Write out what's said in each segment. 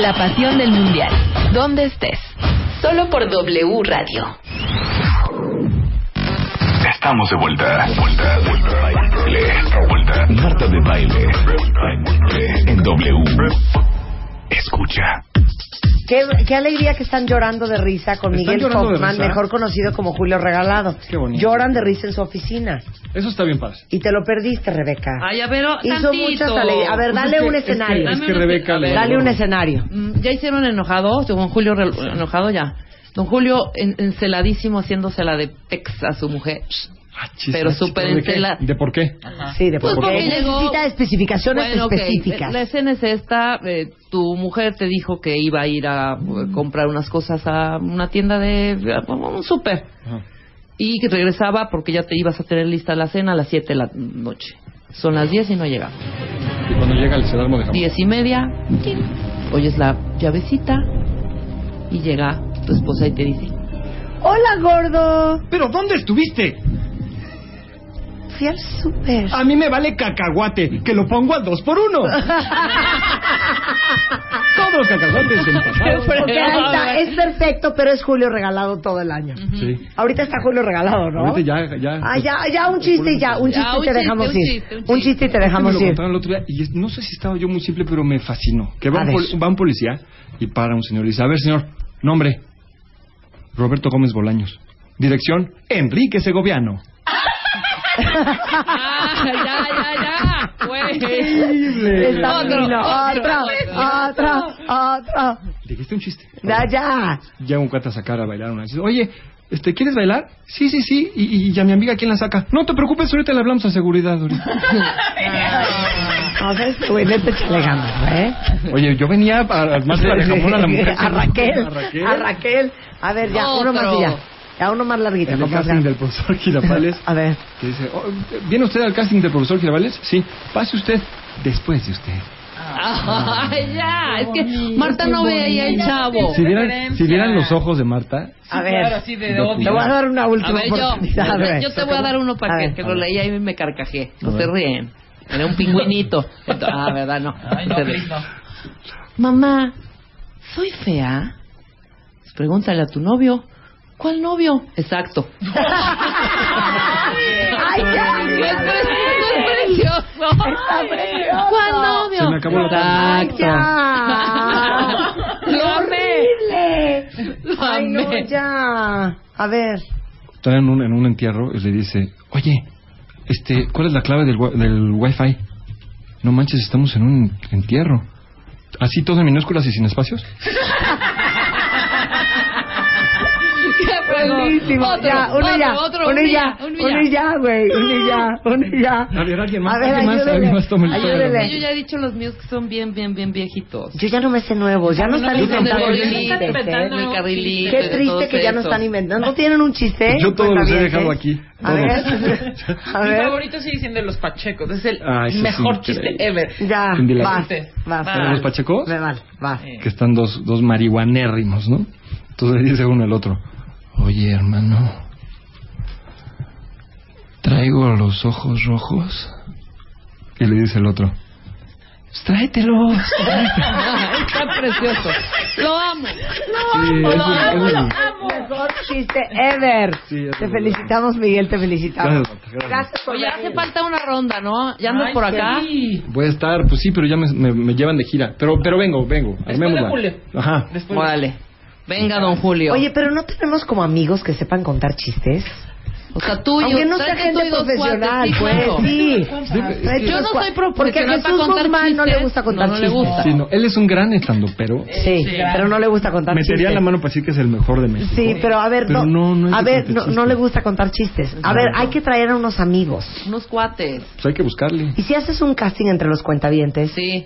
La pasión del mundial. Donde estés. Solo por W Radio. Estamos de vuelta. Vuelta, vuelta, baile. Vuelta. Marta de baile. En W. Escucha. Qué, qué alegría que están llorando de risa con ¿Están Miguel Hoffman, mejor conocido como Julio Regalado. Qué bonito. Lloran de risa en su oficina. Eso está bien padre. Y te lo perdiste, Rebeca. Ay, a ver, oh, Hizo tantito. muchas alegrías. A ver, Pues dale es que- un es que- escenario. Es que, Rebeca le... Dale un escenario. Mm, Ya hicieron enojado, don Julio re- enojado ya. Don Julio en- enceladísimo haciéndosela de pex a su mujer. Ah, chis, Pero súper ¿de qué? encela- ¿De por qué? Sí, de Pues por qué llegó- necesita especificaciones Bueno, ok, específicas. La escena es esta. eh, tu mujer te dijo que iba a ir a eh, comprar unas cosas a una tienda de... a un súper. Ajá. Y que regresaba porque ya te ibas a tener lista la cena a las 7 de la noche. Son las 10 y no llega. Y cuando llega el cedarmo de jamón. Diez y media, ¡tin! oyes la llavecita y llega tu esposa y te dice, Hola, gordo. ¿Pero dónde estuviste? Fui al súper. A mí me vale cacahuate, que lo pongo al dos por uno. Todos los cacahuates del pasado. Porque ahí está, es perfecto, pero es Julio Regalado todo el año. Sí. Ahorita está Julio Regalado, ¿no? Ahorita ya, ya. Ah, ya, ya un chiste y ya, un chiste y te dejamos ir. un chiste. y te me dejamos lo ir. contaron el otro día y es- no sé si estaba yo muy simple, pero me fascinó. Que va, un, va un policía y para un señor y dice, a ver señor, nombre, Roberto Gómez Bolaños. Dirección, Enrique Segoviano. ¡Ah, ya, ya, ya! Güey. Está Otro, Otro, otro, otro. Dijiste un chiste. Ya, ya. Llega un cuate a sacar a bailar una. Dice, oye, este, ¿quieres bailar? Sí, sí, sí. Y, y a mi amiga, ¿quién la saca? No te preocupes, ahorita le hablamos a seguridad. ahorita. Que güey, neta échale ganas, ¿eh? Oye, yo venía a, a- más para jamón a la mujer. A Raquel. A Raquel. A Raquel. A ver, ya, uno más y ya. Ya, uno más larguito. En el casting del profesor Girafales. A ver. Que dice, oh, ¿viene usted al casting del profesor Girafales? Sí. Pase usted después de usted. Ay, ya, es que Marta no veía el chavo. Si vieran, si vieran los ojos de Marta. A ver. claro, así de Te odio. Voy a dar una A última ver, yo, oportunidad. A ver. yo te voy a dar uno para A que, ver. que lo leía y me carcajé. No se ríen. Era un pingüinito. Entonces- ah, ¿verdad? No. Ay, no. Mamá, ¿soy fea? Pues pregúntale a tu novio. ¿Cuál novio? Exacto. Ay, ya. ¡Es precioso! Está precioso. ¿Cuál novio? Se me acabó la Ay, Exacto. ya. Lo amé. Horrible. Lo Ay, no, amé. ya. A ver. Está en un, en un entierro y le dice, oye, este, ¿cuál es la clave del, del wifi? No manches, estamos en un entierro. ¿Así todo en minúsculas y sin espacios? Buenísimo. Otro, ya, uno otro, ya. otro, uno ya. uno ya. güey. Uno ya. Uno ya. A ver, alguien más, A ver, alguien más, ayúdele. más el. Ayúdele. Yo ya he dicho los míos que son bien, bien, bien viejitos. Yo ya no me sé nuevos, ya no no chistes, están ¿eh? inventando. Mi carrilito. Qué triste todos que ya no están inventando. ¿No tienen un chiste? Yo todos los he dejado aquí, A ver. A Mi ver. favorito sigue siendo los pachecos. Es el Ah, mejor chiste ever. Ya, vas, vas. Va. ¿Saben los pachecos? Vas. Que están dos, dos marihuanérrimos, ¿no? Entonces dice uno al otro, oye hermano, traigo los ojos rojos. Y le dice el otro, "Pues tráetelos. Está precioso. Lo amo. Sí, es un- es un- Mejor chiste ever. Sí, te lo felicitamos, Miguel, te felicitamos. Gracias, gracias. Gracias por Oye, hace venir. falta una ronda, ¿no? ¿Ya andas Ay, por acá? sí. Voy a estar, pues sí, pero ya me, me- me llevan de gira. Pero, pero vengo, vengo. Después armémosla. de Julio. Ajá. Después Órale. Venga, don Julio. Oye, pero no tenemos como amigos que sepan contar chistes. o sea, tú y Aunque yo, no sea gente profesional, pues sí. Yo no soy Porque a profesional Jesús Guzmán no le gusta contar No, no le chistes. gusta. Sí, no, él es un gran estando, pero Sí, pero no le gusta contar metería chistes. la mano para decir que es el mejor de México. Sí, pero a ver, Pero no, no, no es a ver, no, no le gusta contar chistes. A ver, hay que traer a unos amigos. Unos cuates. Pues hay que buscarle. Y si haces un casting entre los cuentavientes, Sí.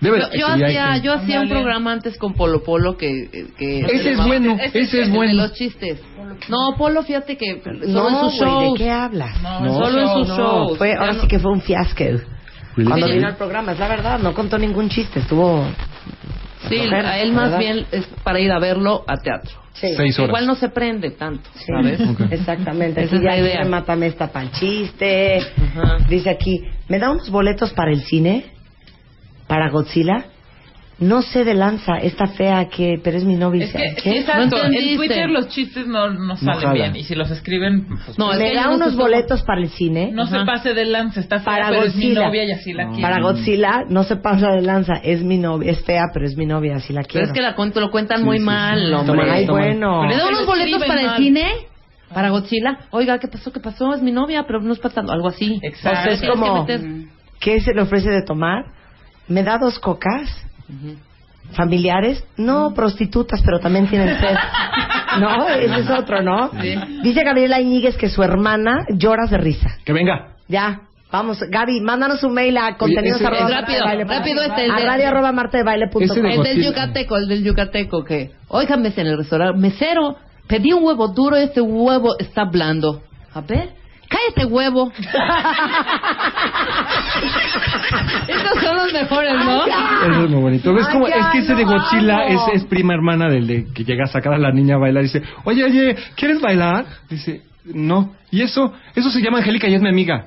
Debe, Yo, yo hacía, yo hacía un programa antes con Polo Polo que... que Ese es bueno, ese es el de bueno. los chistes. No, Polo, fíjate que solo no, en sus güey, ¿de shows. qué hablas? No, No. Solo en sus No, shows. fue, ahora no- sí que fue un fiasco. Really? Cuando vino al programa, es la verdad, no contó ningún chiste, estuvo... Sí, a él más ¿verdad? bien es para ir a verlo a teatro. Sí. Seis horas. Igual no se prende tanto, Sí, ¿sabes? Ok. Exactamente. Esa Aquí es la idea. dice, mátame esta para el chiste. Ajá. Dice aquí, ¿me da unos boletos para el cine? ¿Para Godzilla? no sé de lanza, esta fea que, pero es mi novia. Es que, sí, exacto. No en. Twitter los chistes no, no salen jalan. bien. Y si los escriben, pues, No, es Me que da unos boletos para el cine. no se Ajá. pase de lanza. Está fea, Para pero es mi Godzilla. novia y así la quiero. Para Godzilla, no se pasa de lanza, es mi novia, es fea, pero es mi novia, así la Pero quiero. es que la cuento, lo cuentan muy sí, mal, sí. Hombre. Ay, bueno. ¿Le da Pero unos boletos para el mal. cine? ¿Para Godzilla? Oiga, ¿qué pasó? ¿Qué pasó? Es mi novia, pero no es para tanto. Algo así. Exacto. O sea, es como- ¿Qué se le ofrece de tomar? ¿Me da dos cocas? Ujú. ¿Familiares? No, prostitutas, pero también tienen sed. No, ese es otro, ¿no? Dice Gabriela Iñiguez que su hermana llora de risa. Que venga. Ya, vamos, Gaby, mándanos un mail a contenidos ese- arroba es marta de rápido, baile rápido este, el a de- radio arroba marta de baile punto Ese com. El del yucateco, el del yucateco que, óigame en el restaurante, mesero, pedí un huevo duro, este huevo está blando. A ver, cállate huevo. Estos son los mejores, ¿no? Eso es muy bonito. ¿Ves Ay, cómo? ya Es que ese de Godzilla es, es prima hermana del de que llega a sacar a la niña a bailar y dice, oye, oye, ¿quieres bailar? Dice, no. ¿Y eso? Eso se llama Angélica y es mi amiga.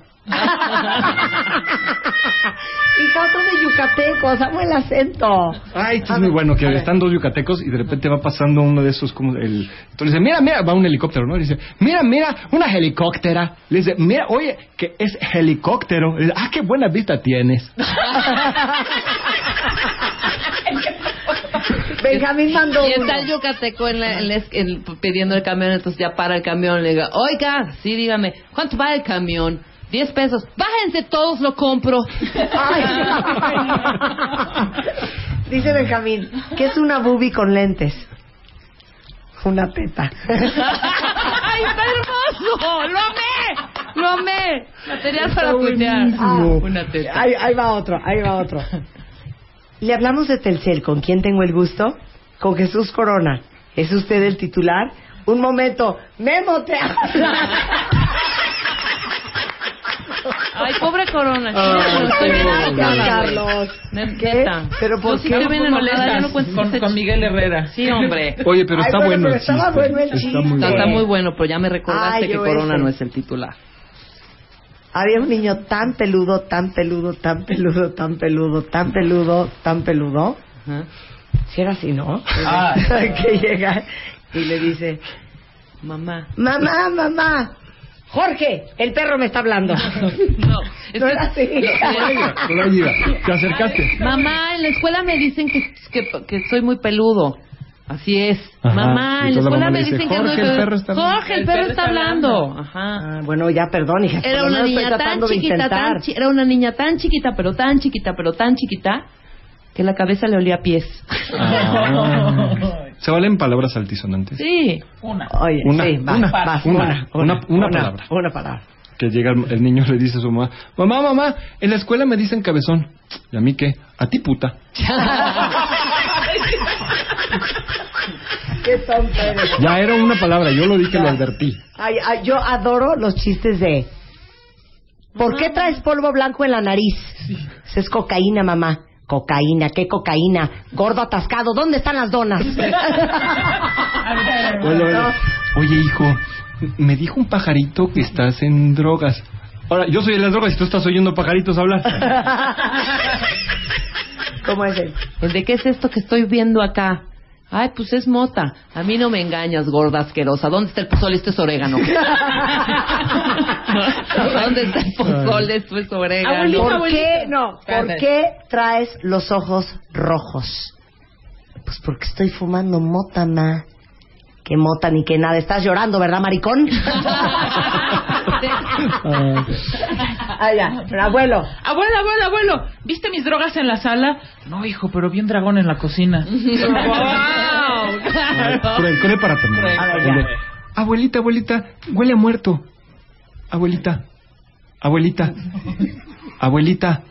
Y tanto de yucatecos, amo el acento. Ay, esto es muy bueno, que están dos yucatecos y de repente va pasando uno de esos como el... Entonces dice, mira, mira, va un helicóptero, ¿no? Y dice, mira, mira, una helicóptera. Le dice, mira, oye, que es helicóptero. Le dice, ah, qué buena vista tienes. Benjamín mandó Y está el yucateco en la- en la en- pidiendo el camión, entonces ya para el camión, le diga, oiga, sí, dígame, ¿cuánto va el camión? Diez pesos. Bájense todos, lo compro. Ay. Dice Benjamín, ¿qué es una boobie con lentes? Una teta. ¡Ay, está hermoso! ¡Lo amé! ¡Lo amé! Material para tuitear. buenísimo. Una teta. Ahí, ahí va otro, ahí va otro. Le hablamos de Telcel, ¿con quién tengo el gusto? Con Jesús Corona. ¿Es usted el titular? Un momento, Memo te habla. Ay, pobre Corona. Ay, estoy bien enojada. Carlos. ¿Pero por Yo sí qué? estoy bien Molestas enojada, yo no cuento con, con. Miguel Herrera. Sí, hombre. Oye, pero Ay, está bueno, bueno pero el estaba chiste. bueno el Está chiste. muy Está, bueno. está muy bueno, pero ya me recordaste Ay, que Corona ese. no es el titular. Había un niño tan peludo, tan peludo, tan peludo, tan peludo, tan peludo, tan peludo. Ajá. Si era así, ¿no? Ay. que llega y le dice, Mamá. mamá, mamá, Jorge, el perro me está hablando. No, es No era así. Te acercaste. Mamá, en la escuela me dicen que, que, que soy muy peludo. Así es. Ajá. Mamá, en la escuela me dicen que "Jorge, soy el peludo". perro está hablando. Jorge, el perro está hablando. Ajá. Ah, bueno, ya perdón, hija. Era una niña tan chiquita, intentar. tan chi- era una niña tan chiquita, pero tan chiquita, pero tan chiquita, que la cabeza le olía a pies. Ah. ¿Se valen palabras altisonantes? Sí. Una. Oye, Una, sí, una, vas, una, una, una palabra. Una palabra. Que llega el, el niño le dice a su mamá, mamá, mamá, en la escuela me dicen cabezón. ¿Y a mí qué? A ti puta. Qué tonto eres. Ya era una palabra, yo lo dije, lo advertí. Ay, ay, yo adoro los chistes de... ¿Por qué traes polvo blanco en la nariz? Es cocaína, mamá. Cocaína, ¿qué cocaína? Gordo atascado, ¿dónde están las donas? Oye, hijo, me dijo un pajarito que estás en drogas. Ahora, yo soy de las drogas y tú estás oyendo pajaritos hablar. ¿Cómo es él? El de qué es esto que estoy viendo acá. Ay, pues es mota. A mí no me engañas, gorda asquerosa. ¿Dónde está el pozole? Esto es orégano. ¿Dónde está el pozole? Esto es orégano. Abuelita, ¿Por abuelita. qué, no, ¿por qué traes los ojos rojos? Pues porque estoy fumando mota, ma. Que mota ni que nada. Estás llorando, ¿verdad, maricón? ah. Abuelo. Abuelo, abuelo, abuelo, ¿viste mis drogas en la sala? No, hijo, pero vi un dragón en la cocina. ¡Wow! Cruel para Abuelita, abuelita, huele a muerto. Abuelita, abuelita, abuelita.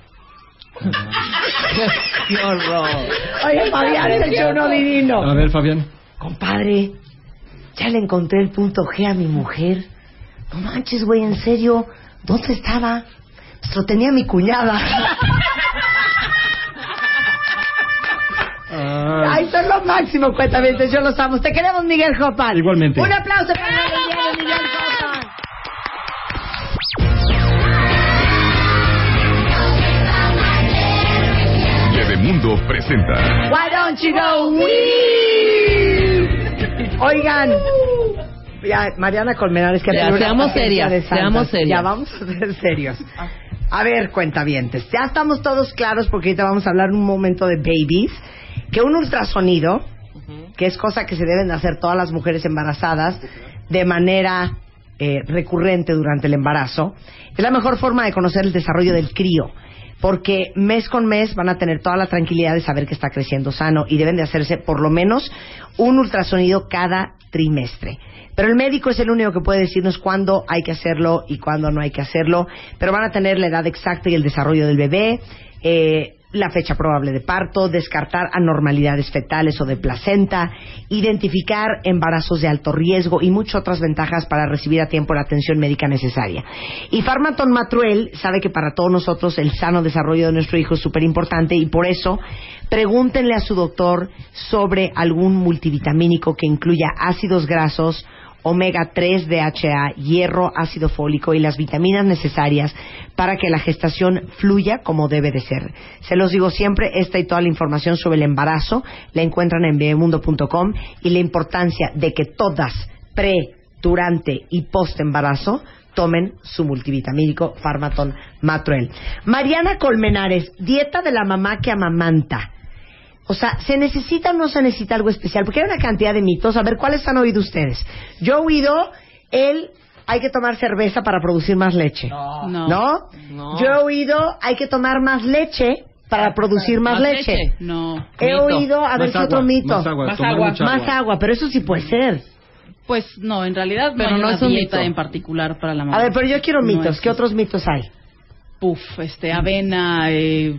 ¡Qué horror! Oye, Fabián, se echó uno divino. A ver, Fabián. Compadre, ya le encontré el punto G a mi mujer. No manches, güey, en serio. ¿Dónde estaba? Pues lo tenía mi cuñada. Ay, son lo máximo, cuéntame, yo los amo. Te queremos, Miguel Jopan. Igualmente. Un aplauso para Miguel, Miguel Mundo presenta Why don't you go wee? Oigan, ya, Mariana Colmenares, que Ya, tiene una seamos serias, seamos serias. Ya vamos a ser serios. A ver, cuentavientes, ya estamos todos claros porque ahorita vamos a hablar un momento de babies, que un ultrasonido, que es cosa que se deben de hacer todas las mujeres embarazadas de manera eh, recurrente durante el embarazo, es la mejor forma de conocer el desarrollo del crío porque mes con mes van a tener toda la tranquilidad de saber que está creciendo sano y deben de hacerse por lo menos un ultrasonido cada trimestre. Pero el médico es el único que puede decirnos cuándo hay que hacerlo y cuándo no hay que hacerlo, pero van a tener la edad exacta y el desarrollo del bebé, eh, la fecha probable de parto, descartar anormalidades fetales o de placenta, identificar embarazos de alto riesgo y muchas otras ventajas para recibir a tiempo la atención médica necesaria. Y Farmaton Matruel sabe que para todos nosotros el sano desarrollo de nuestro hijo es súper importante y por eso pregúntenle a su doctor sobre algún multivitamínico que incluya ácidos grasos, omega 3 DHA, hierro, ácido fólico y las vitaminas necesarias para que la gestación fluya como debe de ser. Se los digo siempre, esta y toda la información sobre el embarazo la encuentran en bebemundo.com y la importancia de que todas pre, durante y post embarazo tomen su multivitamínico Farmaton Matruel. Mariana Colmenares, dieta de la mamá que amamanta. O sea, ¿se necesita o no se necesita algo especial? Porque hay una cantidad de mitos. A ver, ¿cuáles han oído ustedes? Yo he oído el hay que tomar cerveza para producir más leche. No. ¿No? Yo he oído hay que tomar más leche para producir más, leche. No. He Mito. oído, a ver Más agua, otro mito. Más agua, Más tomar agua. mucha Más agua, pero eso sí puede ser. Pues no, en realidad Pero no no es un mito. en particular para la mamá. A ver, pero yo quiero No mitos. es- ¿Qué otros mitos hay? Puf, este, avena, eh,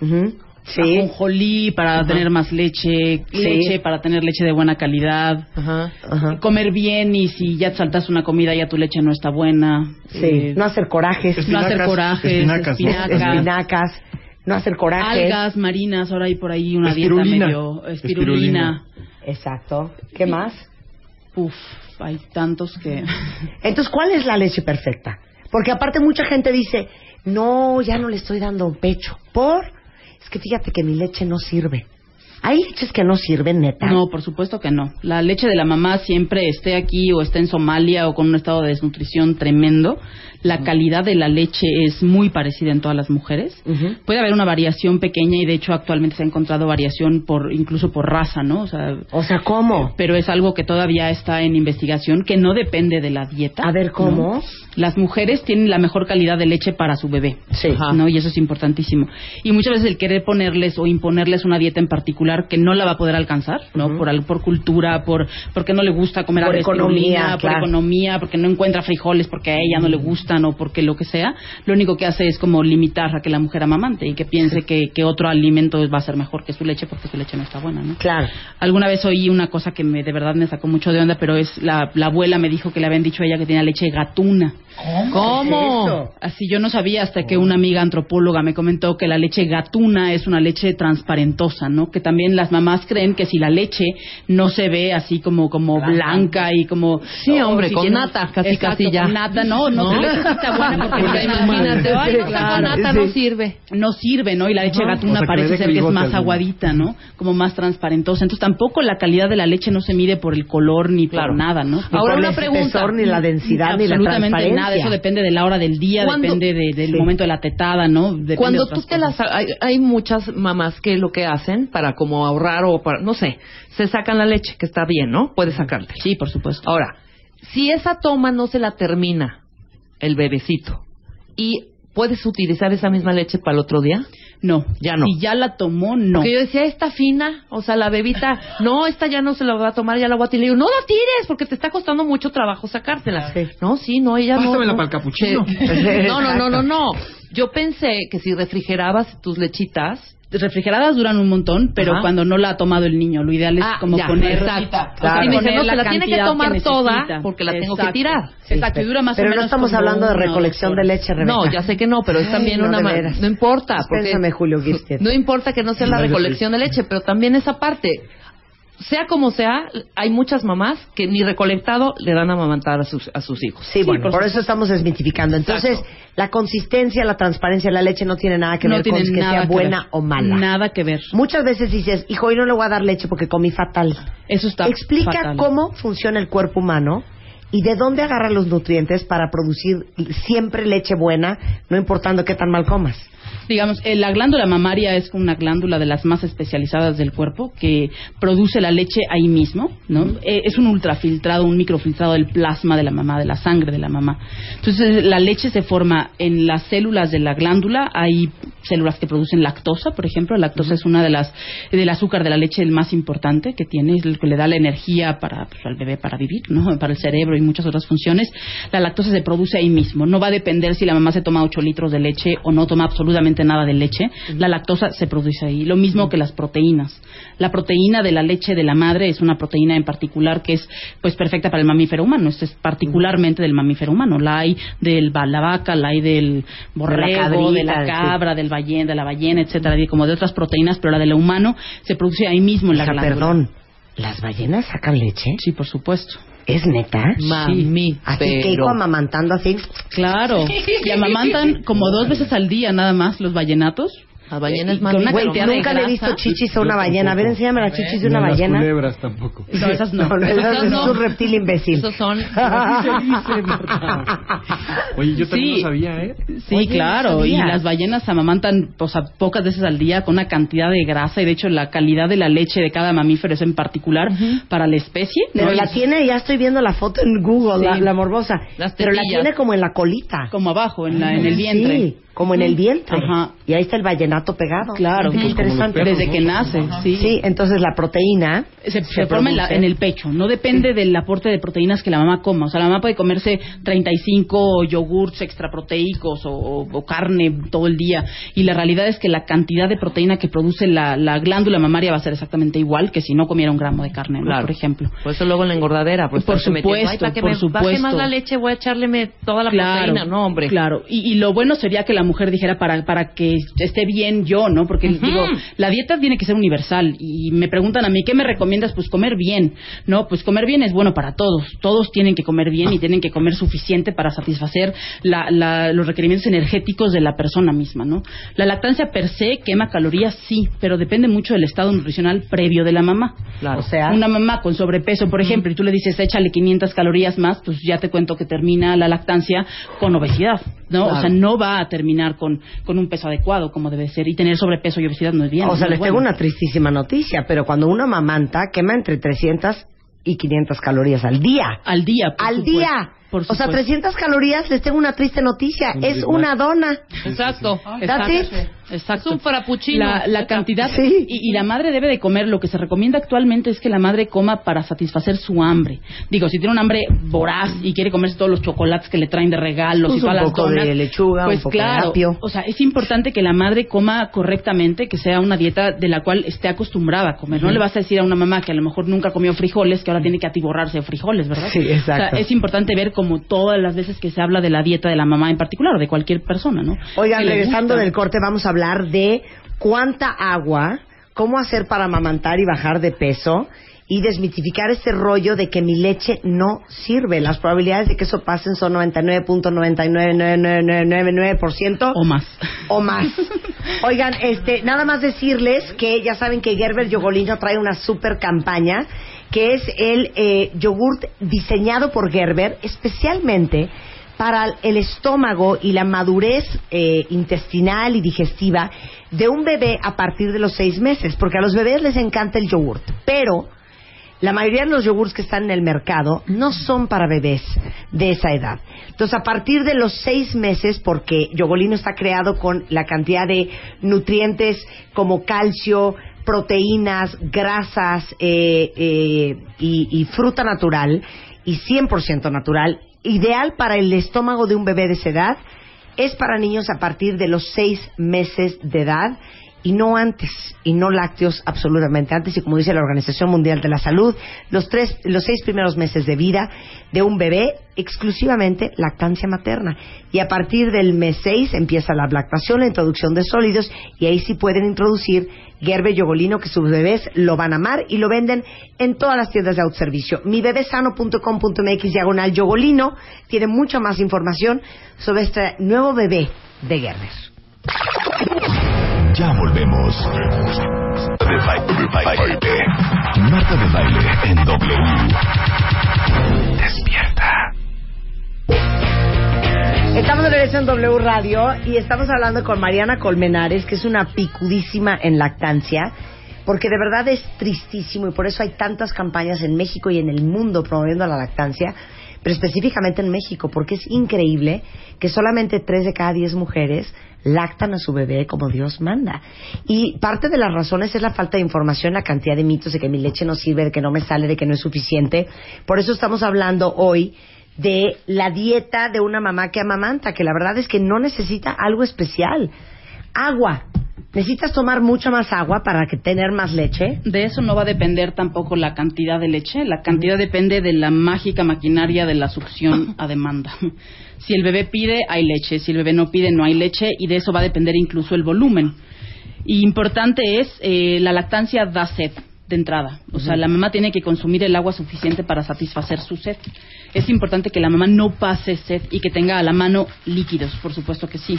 Ujú. Sí. ajonjolí para tener más leche, Sí. leche para tener leche de buena calidad. Ajá, ajá. Comer bien y si ya te saltas una comida ya tu leche no está buena. Sí. Eh, No hacer corajes. no hacer Espinacas, corajes, espinacas, ¿no? espinacas, espinacas. No hacer corajes. algas marinas, ahora hay por ahí una Espirulina. dieta medio espirulina. Exacto. ¿Qué más? Uf, hay tantos que Entonces, ¿cuál es la leche perfecta? Porque aparte mucha gente dice, no, ya no le estoy dando pecho. ¿Por? Es que fíjate que mi leche no sirve. ¿Hay leches que no sirven, neta? No, por supuesto que no. La leche de la mamá siempre esté aquí o esté en Somalia o con un estado de desnutrición tremendo. La calidad de la leche es muy parecida en todas las mujeres. Puede haber una variación pequeña y de hecho actualmente se ha encontrado variación por incluso por raza, ¿no? O sea, O sea, ¿cómo? pero es algo que todavía está en investigación que no depende de la dieta. A ver, ¿cómo? ¿no? Las mujeres tienen la mejor calidad de leche para su bebé. Sí. ¿no? Y eso es importantísimo. Y muchas veces el querer ponerles o imponerles una dieta en particular que no la va a poder alcanzar, ¿no? Ujú. por, al- por cultura, por porque no le gusta comer Por economía, por economía, porque no encuentra frijoles porque a ella no le o porque lo que sea, lo único que hace es como limitar a que la mujer amamante y que piense que, que otro alimento va a ser mejor que su leche porque su leche no está buena, ¿no? Claro. Alguna vez oí una cosa que me, de verdad me sacó mucho de onda, pero es la, la abuela me dijo que le habían dicho a ella que tenía leche gatuna. ¿Cómo? eso? Así yo no sabía hasta que una amiga antropóloga me comentó que la leche gatuna es una leche transparentosa, ¿no? Que también las mamás creen que si la leche no se ve así como como blanca y como Sí, hombre, si con nata, casi, Exacto, casi ya. con nata, no, no, ¿No? Está buena porque imagínate, ay, no nata, sirve. no sirve, ¿no? Y la leche gatuna O sea, que le parece ser que es más aguadita, ¿no? Como más transparentosa. Entonces tampoco la calidad de la leche no se mide por el color ni Claro. por nada, ¿no? Ni Ahora por una el pregunta. espesor, ni la densidad, ni la Absolutamente transparencia. nada. Eso depende de la hora del día, ¿Cuándo- depende de- del Sí. momento de la tetada, ¿no? Depende Cuando tú te las... Hay, hay muchas mamás que lo que hacen para como ahorrar o para... No sé, se sacan la leche, que está bien, ¿no? Puedes sacarte. Sí, por supuesto. Ahora, si esa toma no se la termina el bebecito y puedes utilizar esa misma leche para el otro día, No. Ya no. Si ya la tomó, no. Porque yo decía, esta fina, o sea, la bebita, no, esta ya no se la va a tomar, ya la voy a tirar. Le digo, no la tires, porque te está costando mucho trabajo sacártela. Sí. No, sí, no, ella no. Pásamela no. para el capuchino. Sí. No, no, no, no, no. Yo pensé que si refrigerabas tus lechitas, Refrigeradas duran un montón, pero Ajá. cuando no la ha tomado el niño, lo ideal es Ah, como ya, poner... exacto. o sea, Claro. Y me dice, no, se la tiene que tomar toda, porque la tengo que tirar. Sí, Exacto, y pero- dura más pero o no menos estamos como hablando de recolección de leche, Rebeca. No, ya sé que no, pero es Ay, también no, una ma- veras. No importa. Porque Dispénsame, Julio. No importa que no sea la No, recolección de leche, pero también esa parte. Sea como sea, hay muchas mamás que ni recolectado le dan a amamantar a sus, a sus hijos. Sí, bueno, por, eso estamos desmitificando. Entonces, la consistencia, la transparencia de la leche no tiene nada que No ver con que sea buena ver. o mala. Nada que ver. Muchas veces dices, hijo, hoy no le voy a dar leche porque comí fatal. Eso está Explica fatal. cómo funciona el cuerpo humano y de dónde agarra los nutrientes para producir siempre leche buena, no importando qué tan mal comas. Digamos, eh, la glándula mamaria es una glándula de las más especializadas del cuerpo que produce la leche ahí mismo, ¿no? Eh, es un ultrafiltrado, un microfiltrado del plasma de la mamá, de la sangre de la mamá. Entonces, la leche se forma en las células de la glándula. Hay células que producen lactosa, por ejemplo. La lactosa es una de las del azúcar de la leche el más importante que tiene, es el que le da la energía para pues, al bebé para vivir, ¿no? Para el cerebro y muchas otras funciones. La lactosa se produce ahí mismo. No va a depender si la mamá se toma 8 litros de leche o no toma absolutamente nada de leche. La lactosa se produce ahí. Lo mismo que las proteínas. La proteína de la leche de la madre es una proteína en particular que es pues perfecta para el mamífero humano. Esta es particularmente del mamífero humano. La hay de la vaca, la hay del borrego, de la sí. cabra, del ballena, de la ballena, etcétera, y como de otras proteínas, pero la del humano se produce ahí mismo en la Hija, glándula. perdón, ¿las ballenas sacan leche? Sí, por supuesto. ¿Es neta? Mami, Así que pero- hijo amamantando así. Claro. Y amamantan como dos veces al día nada más los ballenatos. Una pero Güey, cantidad de nunca le he visto chichis a una ballena. A ver, enséñame las chichis de una las ballena. culebras tampoco. No, esas no. No, no, Esas es no. un reptil imbécil. Esos son. Oye, yo también Sí. no sabía, ¿eh? Sí, Oye, no claro, y las ballenas amamantan o sea, pocas veces al día con una cantidad de grasa y de hecho la calidad de la leche de cada mamífero es en particular para la especie. Pero ¿no? la tiene, ya estoy viendo la foto en Google, Sí. la, la morbosa. Las Pero la tiene como en la colita. como abajo, en, la, en el vientre. Sí, como en el vientre. Ajá. Y ahí está el vallenato pegado. Claro, Qué interesante. perros, desde ¿no? que nace, sí. Sí, entonces la proteína Se, se forma en, la- en el pecho, no depende del aporte de proteínas que la mamá coma. O sea, la mamá puede comerse 35 yogurts extraproteicos o, o- o carne todo el día. Y la realidad es que la cantidad de proteína que produce la, la glándula mamaria va a ser exactamente igual que si no comiera un gramo de carne, ¿no? Claro. por ejemplo. Por eso luego en la engordadera, pues Por estás metiendo, supuesto, "Ay, para que por me baje supuesto. más la leche voy a echarle toda la proteína. No, hombre. Claro, y, y lo bueno sería que la mujer dijera para, para que esté bien yo, ¿no? Porque Ujú. digo, la dieta tiene que ser universal y me preguntan a mí, ¿qué me recomiendas? Pues comer bien, ¿no? Pues comer bien es bueno para todos, todos tienen que comer bien y tienen que comer suficiente para satisfacer la- la- los requerimientos energéticos de la persona misma, ¿no? La lactancia per se quema calorías, sí, pero depende mucho del estado nutricional previo de la mamá. Claro. O sea, Una mamá con sobrepeso, por ejemplo, y tú le dices, échale 500 calorías más, pues ya te cuento que termina la lactancia con obesidad, ¿no? Claro. O sea, no va a terminar con, con un peso adecuado como debe ser. Y tener sobrepeso y obesidad no es bien. o sea, les es tengo una tristísima noticia, pero cuando uno mamanta, quema entre 300 y 500 calorías al día. Al día, por al supuesto, día. por o sea, supuesto. 300 calorías, les tengo una triste noticia. Es una dona. Exacto. That's it. Exacto. Es un frappuccino. La, la cantidad Sí. y, y la madre debe de comer lo que se recomienda actualmente es que la madre coma para satisfacer su hambre digo si tiene un hambre voraz y quiere comerse todos los chocolates que le traen de regalos Pues y todas un las poco de lechuga, un pues poco de claro apio. o sea es importante que la madre coma correctamente que sea una dieta de la cual esté acostumbrada a comer no le vas a decir a una mamá que a lo mejor nunca comió frijoles que ahora tiene que atiborrarse de frijoles verdad Sí, exacto. o sea, es importante ver como todas las veces que se habla de la dieta de la mamá en particular o de cualquier persona no Oigan, regresando del corte, vamos a hablar de cuánta agua, cómo hacer para amamantar y bajar de peso y desmitificar ese rollo de que mi leche no sirve. Las probabilidades de que eso pasen son 99.999999% o más o más. Oigan, este, nada más decirles que ya saben que Gerber Yogolino trae una super campaña que es el eh, yogurt diseñado por Gerber especialmente para el estómago y la madurez eh, intestinal y digestiva de un bebé a partir de los seis meses, porque a los bebés les encanta el yogurt, pero la mayoría de los yogurts que están en el mercado no son para bebés de esa edad. Entonces, a partir de los seis meses, porque Yogolino está creado con la cantidad de nutrientes como calcio, proteínas, grasas eh, eh, y, y fruta natural, y 100% natural, ideal para el estómago de un bebé de esa edad, es para niños a partir de los seis meses de edad y no antes, y no lácteos absolutamente antes, y como dice la Organización Mundial de la Salud, los, tres, los seis primeros meses de vida de un bebé, exclusivamente lactancia materna. Y a partir del mes seis empieza la lactación, la introducción de sólidos, y ahí sí pueden introducir Gerbe Yogolino, que sus bebés lo van a amar, y lo venden en todas las tiendas de autoservicio. Mibebesano.com.mx diagonal Yogolino tiene mucha más información sobre este nuevo bebé de Gerber. Ya volvemos. De baile. Marta de baile en W. Despierta. Estamos de regreso en W Radio y estamos hablando con Mariana Colmenares, que es una picudísima en lactancia, porque de verdad es tristísimo y por eso hay tantas campañas en México y en el mundo promoviendo la lactancia, pero específicamente en México, porque es increíble que solamente 3 de cada 10 mujeres lactan a su bebé como Dios manda. Y parte de las razones es la falta de información, la cantidad de mitos de que mi leche no sirve, de que no me sale, de que no es suficiente. Por eso estamos hablando hoy de la dieta de una mamá que amamanta, que la verdad es que no necesita algo especial. Agua. ¿Necesitas tomar mucha más agua para que tener más leche? De eso no va a depender tampoco la cantidad de leche. La cantidad depende de la mágica maquinaria de la succión a demanda. Si el bebé pide, hay leche. Si el bebé no pide, no hay leche. Y de eso va a depender incluso el volumen. Y importante es, eh, la lactancia da sed de entrada. O sea, la mamá tiene que consumir el agua suficiente para satisfacer su sed. Es importante que la mamá no pase sed y que tenga a la mano líquidos, por supuesto que sí.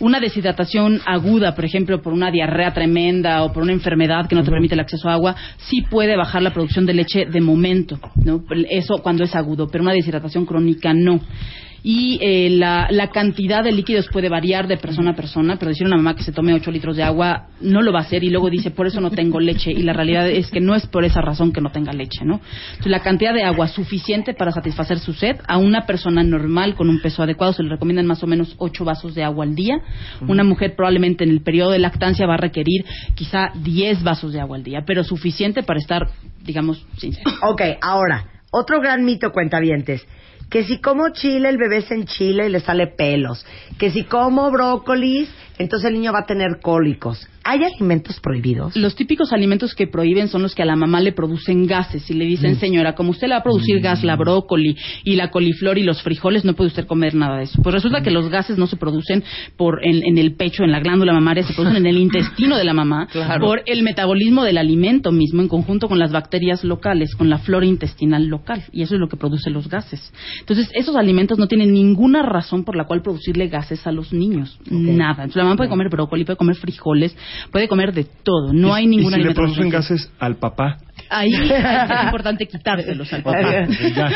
Una deshidratación aguda, por ejemplo, por una diarrea tremenda o por una enfermedad que no te permite el acceso a agua, sí puede bajar la producción de leche de momento, ¿no? Eso cuando es agudo, pero una deshidratación crónica no y eh, la, la, cantidad de líquidos puede variar de persona a persona, pero decir a una mamá que se tome 8 litros de agua no lo va a hacer y luego dice, por eso no tengo leche. Y la realidad es que no es por esa razón que no tenga leche, ¿no? Entonces, la cantidad de agua suficiente para satisfacer su sed, a una persona normal con un peso adecuado se le recomiendan más o menos 8 vasos de agua al día. Una mujer probablemente en el periodo de lactancia va a requerir quizá 10 vasos de agua al día, pero suficiente para estar, digamos, sincero. Ok, ahora, otro gran mito, cuentavientes que si como chile el bebé se enchila y le sale pelos, que si como brócolis entonces el niño va a tener cólicos. ¿Hay alimentos prohibidos? Los típicos alimentos que prohíben son los que a la mamá le producen gases. Y le dicen, señora, como usted le va a producir gas la brócoli y la coliflor y los frijoles, no puede usted comer nada de eso. Pues resulta que los gases no se producen por en, el pecho, en la glándula mamaria, se producen en el intestino de la mamá por el metabolismo del alimento mismo en conjunto con las bacterias locales, con la flora intestinal local. Y eso es lo que produce los gases. Entonces, esos alimentos no tienen ninguna razón por la cual producirle gases a los niños. Nada. Entonces, la mamá puede comer brócoli, puede comer frijoles, puede comer de todo. No hay ningún ¿Y si le producen gases al papá? Ahí es importante quitárselos al papá. Ya, ya.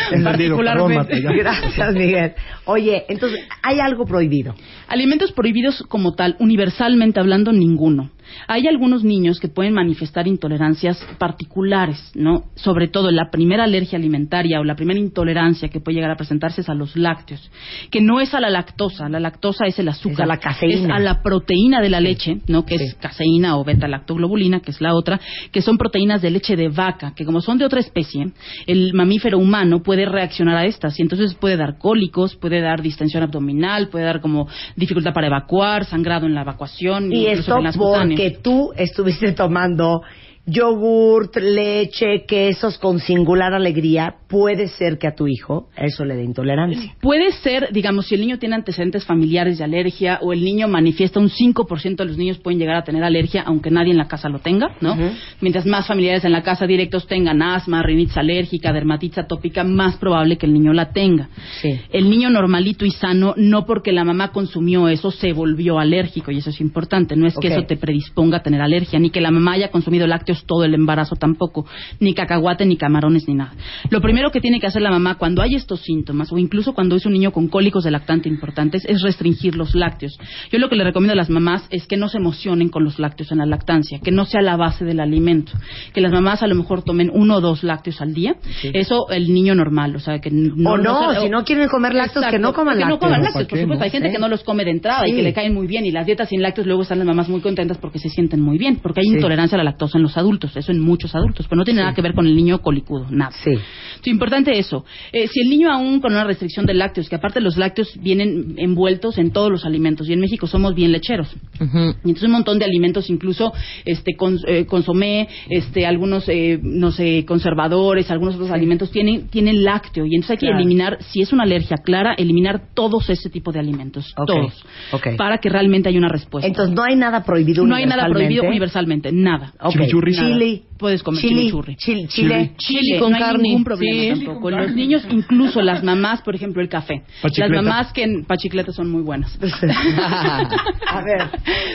Gracias, Miguel. Oye, entonces, ¿hay algo prohibido? Alimentos prohibidos como tal, universalmente hablando, ninguno. Hay algunos niños que pueden manifestar intolerancias particulares, ¿no? Sobre todo la primera alergia alimentaria o la primera intolerancia que puede llegar a presentarse es a los lácteos, que no es a la lactosa, la lactosa es el azúcar, Es a la caseína. es a la proteína de la leche, ¿no? Que es caseína o beta-lactoglobulina, que es la otra, que son proteínas de leche de vaca, que como son de otra especie, el mamífero humano puede reaccionar a estas y entonces puede dar cólicos, puede dar distensión abdominal, puede dar como dificultad para evacuar, sangrado en la evacuación, Y esto en las cutáneas. Porque tú estuviste tomando yogurt, leche, quesos con singular alegría, puede ser que a tu hijo eso le dé intolerancia. Puede ser, digamos, si el niño tiene antecedentes familiares de alergia o el niño manifiesta un 5% de los niños pueden llegar a tener alergia aunque nadie en la casa lo tenga, ¿no? Mientras más familiares en la casa directos tengan asma, rinitis alérgica, dermatitis atópica, más probable que el niño la tenga. Sí. El niño normalito y sano, no porque la mamá consumió eso, se volvió alérgico y eso es importante. No es que eso te predisponga a tener alergia, ni que la mamá haya consumido lácteos todo el embarazo tampoco, ni cacahuate, ni camarones, ni nada. Lo primero que tiene que hacer la mamá cuando hay estos síntomas, o incluso cuando es un niño con cólicos de lactante importantes, es restringir los lácteos. Yo lo que le recomiendo a las mamás es que no se emocionen con los lácteos en la lactancia, que no sea la base del alimento, que las mamás a lo mejor tomen uno o dos lácteos al día. Eso el niño normal, o sea, que no, o no, se- si no quieren comer lácteos, que no coman que no lácteos. coman ¿para lácteos, por supuesto. no? Hay gente ¿Eh? que no los come de entrada y que le caen muy bien. Y las dietas sin lácteos luego están las mamás muy contentas porque se sienten muy bien, porque hay Sí. intolerancia a la lactosa en los adultos. Adultos, eso en muchos adultos, pero no tiene nada que ver con el niño colicudo, nada. Sí. Es importante eso. Eh, si el niño aún con una restricción de lácteos, que aparte los lácteos vienen envueltos en todos los alimentos, y en México somos bien lecheros. Y entonces un montón de alimentos, incluso este cons- eh, consomé, este algunos eh, no sé conservadores, algunos otros alimentos tienen tienen lácteo y entonces hay que Claro. eliminar, si es una alergia clara, eliminar todos ese tipo de alimentos, todos, ok. para que realmente haya una respuesta. Entonces no hay nada prohibido no hay nada prohibido universalmente? universalmente, nada. Ok. Chimichurri. Chili. Puedes comer chili, chimichurri. chil- chile. Chile con no hay carne. ningún problema Sí. tampoco. Los niños, incluso las mamás, por ejemplo, el café. Pachicleta. Las mamás que en pachicletas son muy buenas. A ver.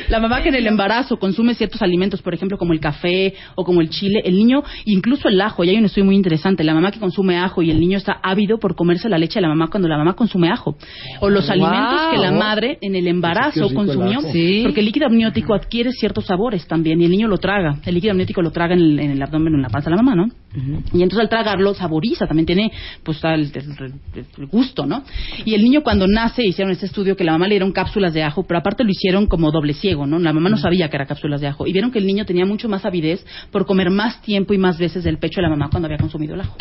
La mamá que en el embarazo consume ciertos alimentos, por ejemplo, como el café o como el chile, el niño, incluso el ajo, y hay un estudio muy interesante, la mamá que consume ajo y el niño está ávido por comerse la leche de la mamá cuando la mamá consume ajo. O los Wow. alimentos que la madre en el embarazo el consumió. Sí. Porque el líquido amniótico adquiere ciertos sabores también y el niño lo traga. El líquido amniótico lo traga en el, en el abdomen o en la panza de la mamá, ¿no? Y entonces al tragarlo saboriza, también tiene pues el, el- el gusto, ¿no? Y el niño cuando nace hicieron este estudio que la mamá le dieron cápsulas de ajo, pero aparte lo hicieron como doble ciego, ¿no? La mamá no sabía que era cápsulas de ajo y vieron que el niño tenía mucho más avidez por comer más tiempo y más veces del pecho de la mamá cuando había consumido el ajo,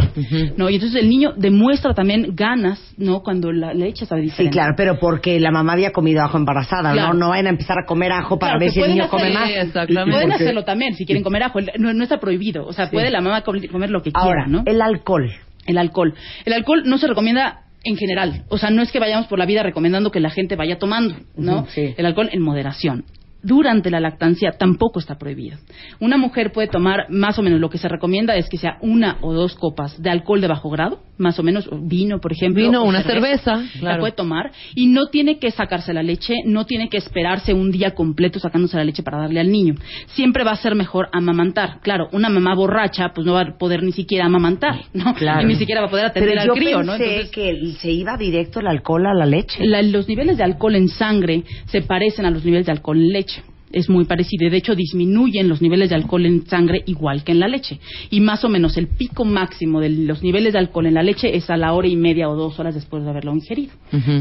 ¿no? Y entonces el niño demuestra también ganas, ¿no? Cuando la leche sabe Sí, diferente. claro, pero porque la mamá había comido ajo embarazada, Claro. ¿no? No vayan a empezar a comer ajo para Claro, ver si el niño come más. Sí, exactamente. Pueden hacerlo también si quieren comer ajo, está prohibido, o sea, puede la mamá com- comer lo que Ahora, quiera, ¿no? el alcohol. El alcohol. El alcohol no se recomienda en general. O sea, no es que vayamos por la vida recomendando que la gente vaya tomando, ¿no? Sí. El alcohol en moderación. Durante la lactancia tampoco está prohibido. Una mujer puede tomar más o menos lo que se recomienda es que sea una o dos copas de alcohol de bajo grado, más o menos vino, por ejemplo. Vino, o una cerveza, La claro. puede tomar y no tiene que sacarse la leche, no tiene que esperarse un día completo sacándose la leche para darle al niño. Siempre va a ser mejor amamantar. Claro, una mamá borracha pues no va a poder ni siquiera amamantar, ¿no? Claro. Y ni siquiera va a poder atender Pero al yo crío, pensé ¿no? Entonces, que se iba directo el alcohol a la leche. la- los niveles de alcohol en sangre se parecen a los niveles de alcohol en leche. Es muy parecido. y De hecho, disminuyen los niveles de alcohol en sangre igual que en la leche. Y más o menos el pico máximo de los niveles de alcohol en la leche es a la hora y media o dos horas después de haberlo ingerido.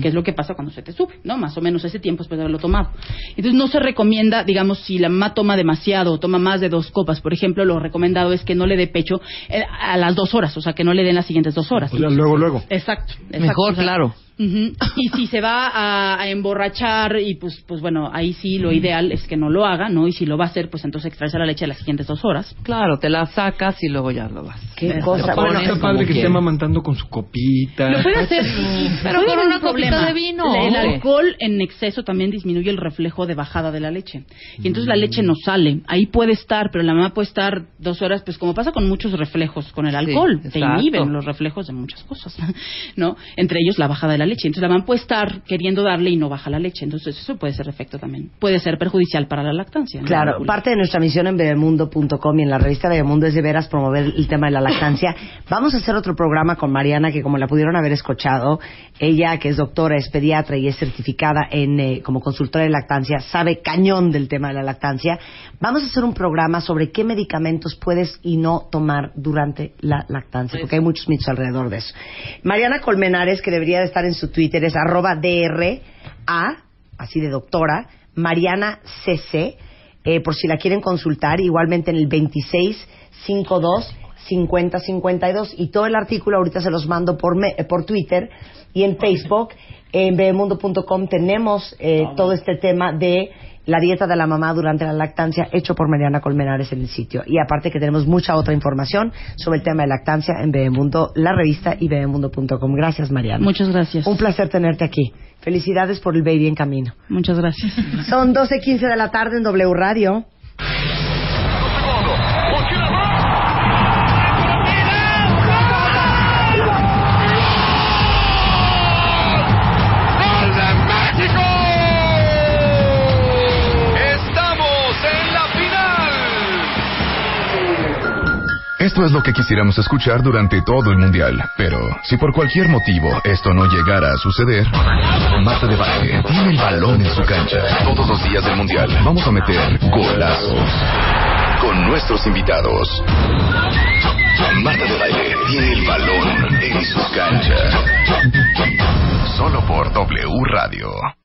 Que es lo que pasa cuando se te sube, ¿no? Más o menos ese tiempo después de haberlo tomado. Entonces, no se recomienda, digamos, si la mamá toma demasiado o toma más de dos copas, por ejemplo, lo recomendado es que no le dé pecho eh, a las dos horas, o sea, que no le den las siguientes dos horas. O sea, luego, luego. Exacto, exacto. Mejor, O sea, claro. Ujú. Y si se va a, a emborrachar y pues pues bueno, ahí sí lo ideal es que no lo haga, ¿no? Y si lo va a hacer, pues entonces extraerse la leche las siguientes dos horas. Claro, te la sacas y luego ya lo vas. Qué Exacto. cosa. Bueno, Está padre que esté amamantando con su copita. Lo puede hacer, Pero con una un copita de vino, El alcohol en exceso también disminuye el reflejo de bajada de la leche. Y entonces la leche no sale. Ahí puede estar, pero la mamá puede estar dos horas, pues como pasa con muchos reflejos con el Sí, alcohol. te exacto. inhiben los reflejos de muchas cosas, ¿no? Entre ellos la bajada de la leche. Entonces la mamá puede estar queriendo darle y no baja la leche. Entonces eso puede ser efecto también. Puede ser perjudicial para la lactancia. Claro, parte de nuestra misión en bebemundo.com y en la revista Bebemundo es de veras promover el tema de la lactancia. Vamos a hacer otro programa con Mariana que como la pudieron haber escuchado, ella que es doctora, es pediatra y es certificada en eh, como consultora de lactancia, sabe cañón del tema de la lactancia. Vamos a hacer un programa sobre qué medicamentos puedes y no tomar durante la lactancia, porque hay muchos mitos alrededor de eso. Mariana Colmenares, que debería de estar en su Twitter, es arroba DRA, así de doctora, Mariana CC, eh, por si la quieren consultar, igualmente en el 2652 5052 y todo el artículo ahorita se los mando por me- eh, por Twitter y en Facebook. En bebemundo.com tenemos eh, todo este tema de la dieta de la mamá durante la lactancia hecho por Mariana Colmenares en el sitio y aparte que tenemos mucha otra información sobre el tema de lactancia en Bebemundo, la revista y bebemundo.com. Gracias Mariana. Muchas gracias. Un placer tenerte aquí. Felicidades por el baby en camino. Muchas gracias. Son 12.15 de la tarde en W Radio. Esto es lo que quisiéramos escuchar durante todo el Mundial. Pero si por cualquier motivo esto no llegara a suceder, Marta de Baile tiene el balón en su cancha. Todos los días del Mundial vamos a meter golazos con nuestros invitados. Marta de Baile tiene el balón en su cancha. Solo por W Radio.